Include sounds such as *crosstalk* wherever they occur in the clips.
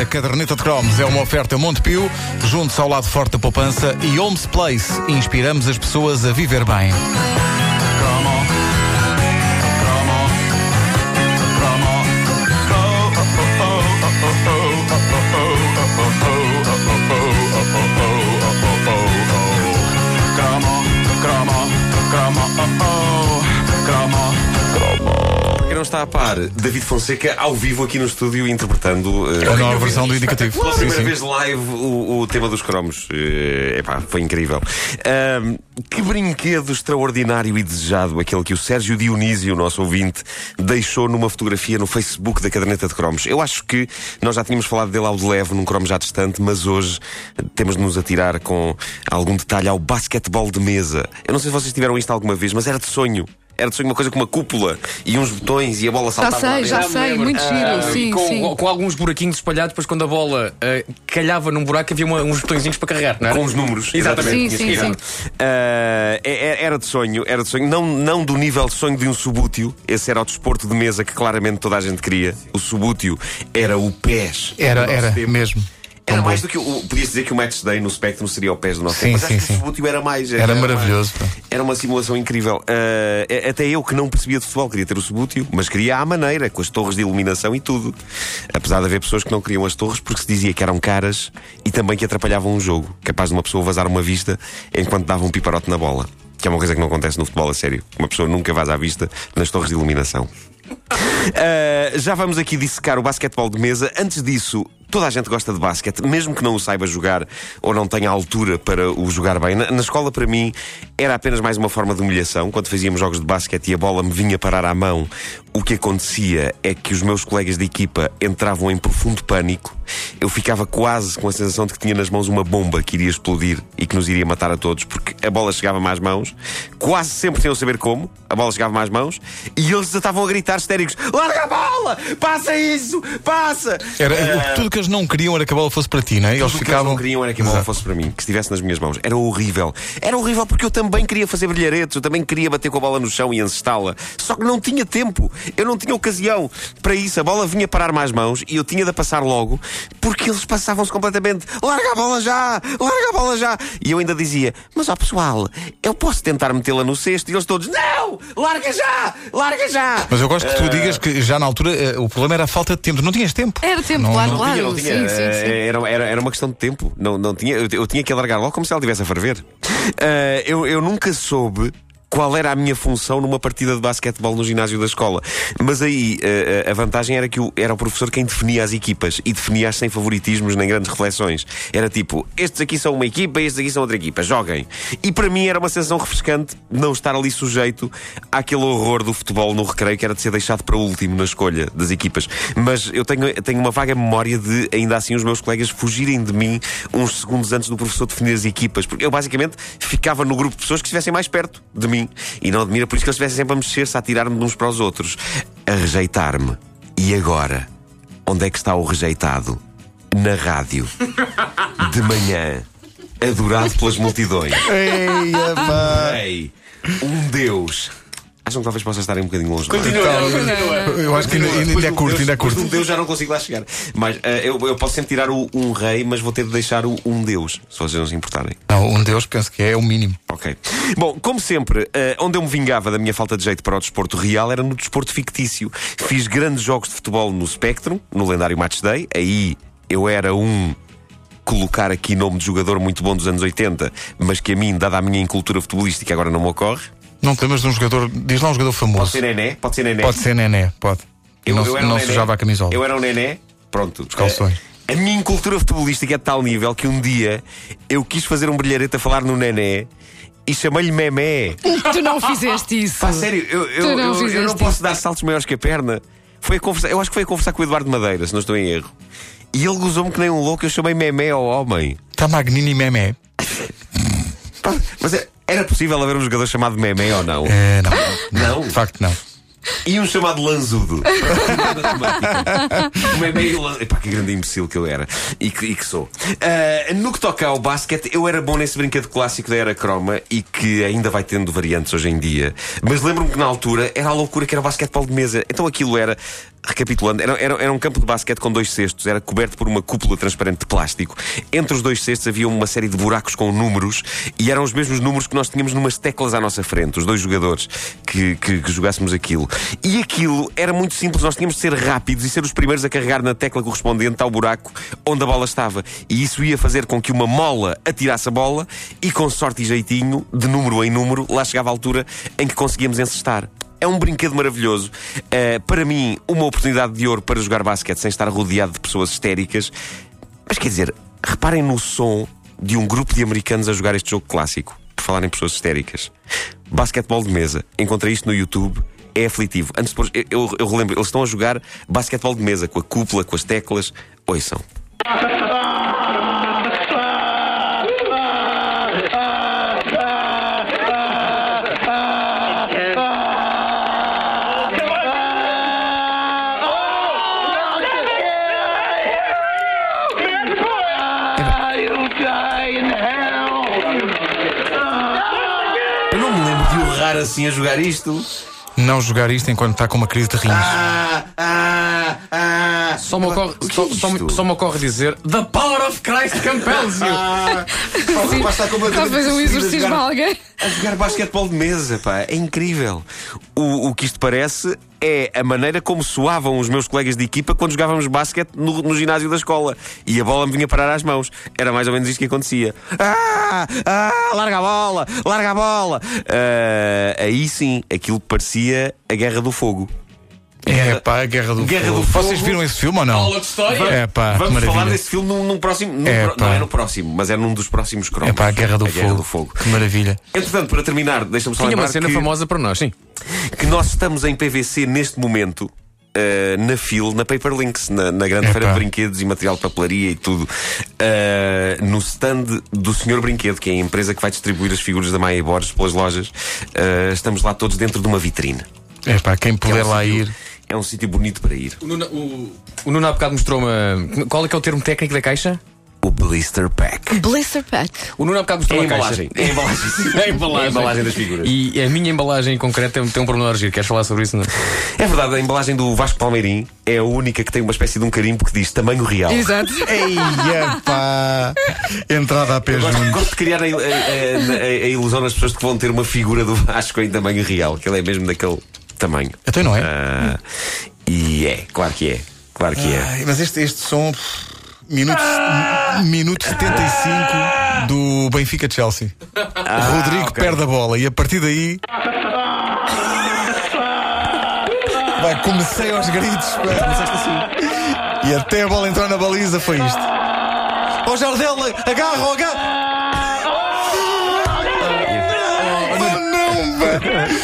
A caderneta de cromos é uma oferta Montepio, junto ao lado forte da poupança e Homes Place. Inspiramos as pessoas a viver bem. David Fonseca ao vivo aqui no estúdio interpretando uh, A nova versão do indicativo. Pela primeira sim. vez live o, o tema dos cromos. Uh, epá, foi incrível. Ahm, que brinquedo extraordinário e desejado aquele que o Sérgio Dionísio, nosso ouvinte, deixou numa fotografia no Facebook da caderneta de cromos. Eu acho que nós já tínhamos falado dele ao de leve num cromo já distante, mas hoje temos de nos atirar com algum detalhe ao basquetebol de mesa. Eu não sei se vocês tiveram isto alguma vez, mas era de sonho. Era de sonho uma coisa com uma cúpula e uns botões e a bola Já saltava lá sei, já sei, muito giro, sim, com, sim. com alguns buraquinhos espalhados, depois quando a bola eh, calhava num buraco havia uma- uns botõezinhos para carregar, não era? Com os números. Exatamente. Sim, sim, é- é- era de sonho, era de sonho. Não, não do nível de sonho de um subútil. Esse era o desporto de mesa que claramente toda a gente queria. O subútil era o PES. Era, era, mesmo. Era Tão mais bom. do que o. Podia-se dizer que o Match Day no Spectrum seria o PES do nosso Sim, tempo. Mas sim, acho que sim. o subútil era mais. Era mais- maravilhoso. pá. Era uma simulação incrível. Ah, até eu que não percebia de futebol queria ter o subútil, mas queria à maneira, com as torres de iluminação e tudo. Apesar de haver pessoas que não queriam as torres porque se dizia que eram caras e também que atrapalhavam o jogo. Capaz de uma pessoa vazar uma vista enquanto dava um piparote na bola. Que é uma coisa que não acontece no futebol a sério. Uma pessoa nunca vaza à vista nas torres de iluminação. Uh, já vamos aqui dissecar o basquetebol de mesa. Antes disso, toda a gente gosta de basquete, mesmo que não o saiba jogar ou não tenha altura para o jogar bem. Na, na escola, para mim, era apenas mais uma forma de humilhação. Quando fazíamos jogos de basquete e a bola me vinha parar à mão, o que acontecia é que os meus colegas de equipa entravam em profundo pânico. Eu ficava quase com a sensação de que tinha nas mãos uma bomba que iria explodir e que nos iria matar a todos, porque a bola chegava-me às mãos, quase sempre sem eu saber como, a bola chegava-me às mãos, e eles estavam a gritar histéricos: Larga a bola! Passa isso! Passa! Era, o- tudo que eles não queriam era que a bola fosse para ti, não é? Eles tudo o que ficavam. eles não queriam era que a bola Exato. fosse para mim, que estivesse nas minhas mãos. Era horrível. Era horrível porque eu também queria fazer brilharetes, eu também queria bater com a bola no chão e encestá-la. Só que não tinha tempo, eu não tinha ocasião para isso. A bola vinha parar-me às mãos e eu tinha de a passar logo porque eles passavam-se completamente. Larga a bola já! Larga a bola já! E eu ainda dizia: Mas ó pessoal, eu posso tentar metê-la no cesto? E eles todos: Não! Larga já! Larga já! Mas eu gosto que tu digas que já na altura eh, o problema era a falta de tempo. Não tinhas tempo. Era tempo, Não- claro, não claro. tinha, não tinha. Sim, sim, sim. Eh, Era, era, era uma questão de tempo. Não, não tinha, eu, eu tinha que alargar logo como se ela estivesse a ferver. Eh, eu, eu nunca soube. Qual era a minha função numa partida de basquetebol no ginásio da escola? Mas aí eh, a vantagem era que o, era o professor quem definia as equipas e definia-as sem favoritismos nem grandes reflexões. Era tipo, estes aqui são uma equipa, estes aqui são outra equipa, joguem. E para mim era uma sensação refrescante não estar ali sujeito àquele horror do futebol no recreio que era de ser deixado para último na escolha das equipas. Mas eu tenho, tenho uma vaga memória de, ainda assim, os meus colegas fugirem de mim uns segundos antes do professor definir as equipas. Porque eu basicamente ficava no grupo de pessoas que estivessem mais perto de mim. E não admira por isso que eles estivessem sempre a mexer-se, a tirar-me de uns para os outros, a rejeitar-me. E agora? Onde é que está o rejeitado? Na rádio. *laughs* De manhã. Adorado pelas multidões. Ei, um Deus. Acham que talvez possa estar um bocadinho longe demais? Eu acho que ainda, ainda é do curto, Deus- ainda é curto. do Deus já não consigo lá chegar. Mas eh, eu, eu posso sempre tirar o um rei, mas vou ter de deixar o um Deus, se vocês não se importarem. Não, um Deus penso que é o mínimo. Ok. Bom, como sempre, eh, onde eu me vingava da minha falta de jeito para o desporto real era no desporto fictício. Fiz grandes jogos de futebol no Spectrum, no lendário Match Day. Aí eu era um. Colocar aqui nome de jogador muito bom dos anos 80, mas que a mim, dada a minha incultura futebolística, agora não me ocorre. Não te lembras de um jogador. Diz lá um jogador Pode famoso. ser Nené? Pode ser Nené. Pode ser Nené, pode. E não, era um não nené. sujava a camisola. Eu era um nené. Pronto. Os calções. A minha incultura futebolística é de tal nível que um dia eu quis fazer um brilharete a falar no nené e chamei-lhe Memé. *laughs* Tu não fizeste isso. Pá, sério, eu, eu, Tu não eu- eu não posso isso. dar saltos maiores que a perna. Foi a conversar, eu acho que foi a conversar com o Eduardo Madeira, se não estou em erro. E ele gozou-me que nem um louco, eu chamei Memé ao homem. Está Magnini Memé. Pá, mas é- era possível haver um jogador chamado Memé ou não? É, não. Não. De facto, não. E um chamado Lanzudo. *laughs* o Memé e o Lan- Epá, que grande imbecil que eu era. E que, e que sou. Ah, no que toca ao basquete, eu era bom nesse brinquedo clássico da era croma e que ainda vai tendo variantes hoje em dia. Mas lembro-me que na altura era a loucura que era o basquetebol de mesa. Então aquilo era Recapitulando, era, era, era um campo de basquete com dois cestos, era coberto por uma cúpula transparente de plástico. Entre os dois cestos havia uma série de buracos com números e eram os mesmos números que nós tínhamos numas teclas à nossa frente, os dois jogadores que, que, que jogássemos aquilo. E aquilo era muito simples, nós tínhamos de ser rápidos e ser os primeiros a carregar na tecla correspondente ao buraco onde a bola estava. E isso ia fazer com que uma mola atirasse a bola e, com sorte e jeitinho, de número em número, lá chegava a altura em que conseguíamos encestar. É um brinquedo maravilhoso. Uh, para mim, uma oportunidade de ouro para jogar basquete sem estar rodeado de pessoas histéricas. Mas quer dizer, reparem no som de um grupo de americanos a jogar este jogo clássico. Por falar em pessoas histéricas. Basquetebol de mesa. Encontrei isto no YouTube. É aflitivo. Antes de eu, eu, relembro, eles estão a jogar basquetebol de mesa, com a cúpula, com as teclas. Ouçam. Assim a jogar isto. Não jogar isto enquanto está com uma crise de rins. Ah, ah, ah. Só me, ocorre, O que só, é só me- só me ocorre dizer The power of Christ compels you. Ah, pá, o rapaz está completamente Está a fazer um exorcismo a jogar- alguém. A jogar basquetebol de mesa, pá, é incrível. O, o que isto parece é a maneira como soavam os meus colegas de equipa quando jogávamos basquete no, no ginásio da escola e a bola me vinha parar às mãos. Era mais ou menos isto que acontecia. Ah, ah, larga a bola, larga a bola. Ah, aí sim, aquilo parecia a Guerra do Fogo. É pá, a Guerra do Guerra Fogo. do Fogo. Vocês viram esse filme ou não? Aula de história. É pá, Vamos falar maravilha. desse filme num, num próximo. num É, pro- não é no próximo, mas é num dos próximos cromos. É pá, a Guerra do A Fogo. Guerra do Fogo. Que maravilha. Entretanto, para terminar, deixa-me só Tinha lembrar uma cena que, famosa para nós, sim. que nós estamos em PVC neste momento. eh, na FIL, na Paperlinks, na, na grande Epá. feira de brinquedos e material de papelaria e tudo, eh, no stand do Senhor Brinquedo, que é a empresa que vai distribuir as figuras da Maia e Borges pelas lojas, eh, estamos lá todos dentro de uma vitrine. É pá, quem Que é puder lá ir. É um sítio bonito para ir. O Nuno, o, o Nuno há bocado mostrou uma. Qual é que é o termo técnico da caixa? O Blister Pack. Blister Pack. O Nuno há bocado mostrou É a uma embalagem. caixa. É a embalagem. É a *laughs* embalagem. É a embalagem das figuras. E a minha embalagem em concreto tem, tem um pormenor giro. Queres falar sobre isso? Não? É verdade, a embalagem do Vasco Palmeirim é a única que tem uma espécie de um carimbo que diz tamanho real. Exato. *laughs* Eia pá! Entrada a pé Gosto, gosto de criar a, a- a- a- a ilusão nas pessoas de que vão ter uma figura do Vasco em tamanho real, que ele é mesmo daquele tamanho. Então não é? Ah, e é, claro que é. Claro que é. Ai, mas este, este som. Minuto, minuto 75 do Benfica Chelsea. Rodrigo ok. perde a bola e a partir daí. Vai, comecei aos gritos. assim. E até a bola entrar na baliza foi isto. Ó Jardel, agarra, agarra!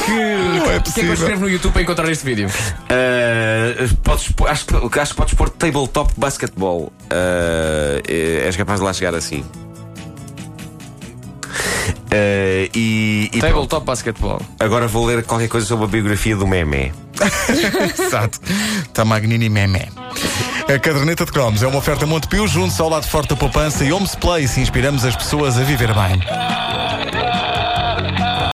Pá. Não é O que é que eu possível. escrevo no YouTube para encontrar este vídeo? Ah, podes, acho, que, acho que podes pôr tabletop basketball. Eh, és capaz de lá chegar assim. Ah, e, e pronto. Tabletop Basketball. agora vou ler qualquer coisa sobre a biografia do Memé. *laughs* Exato. Tamagnini Memé. A caderneta de cromos é uma oferta Montepio, junto ao lado forte da poupança e Homes Place. Inspiramos as pessoas a viver bem.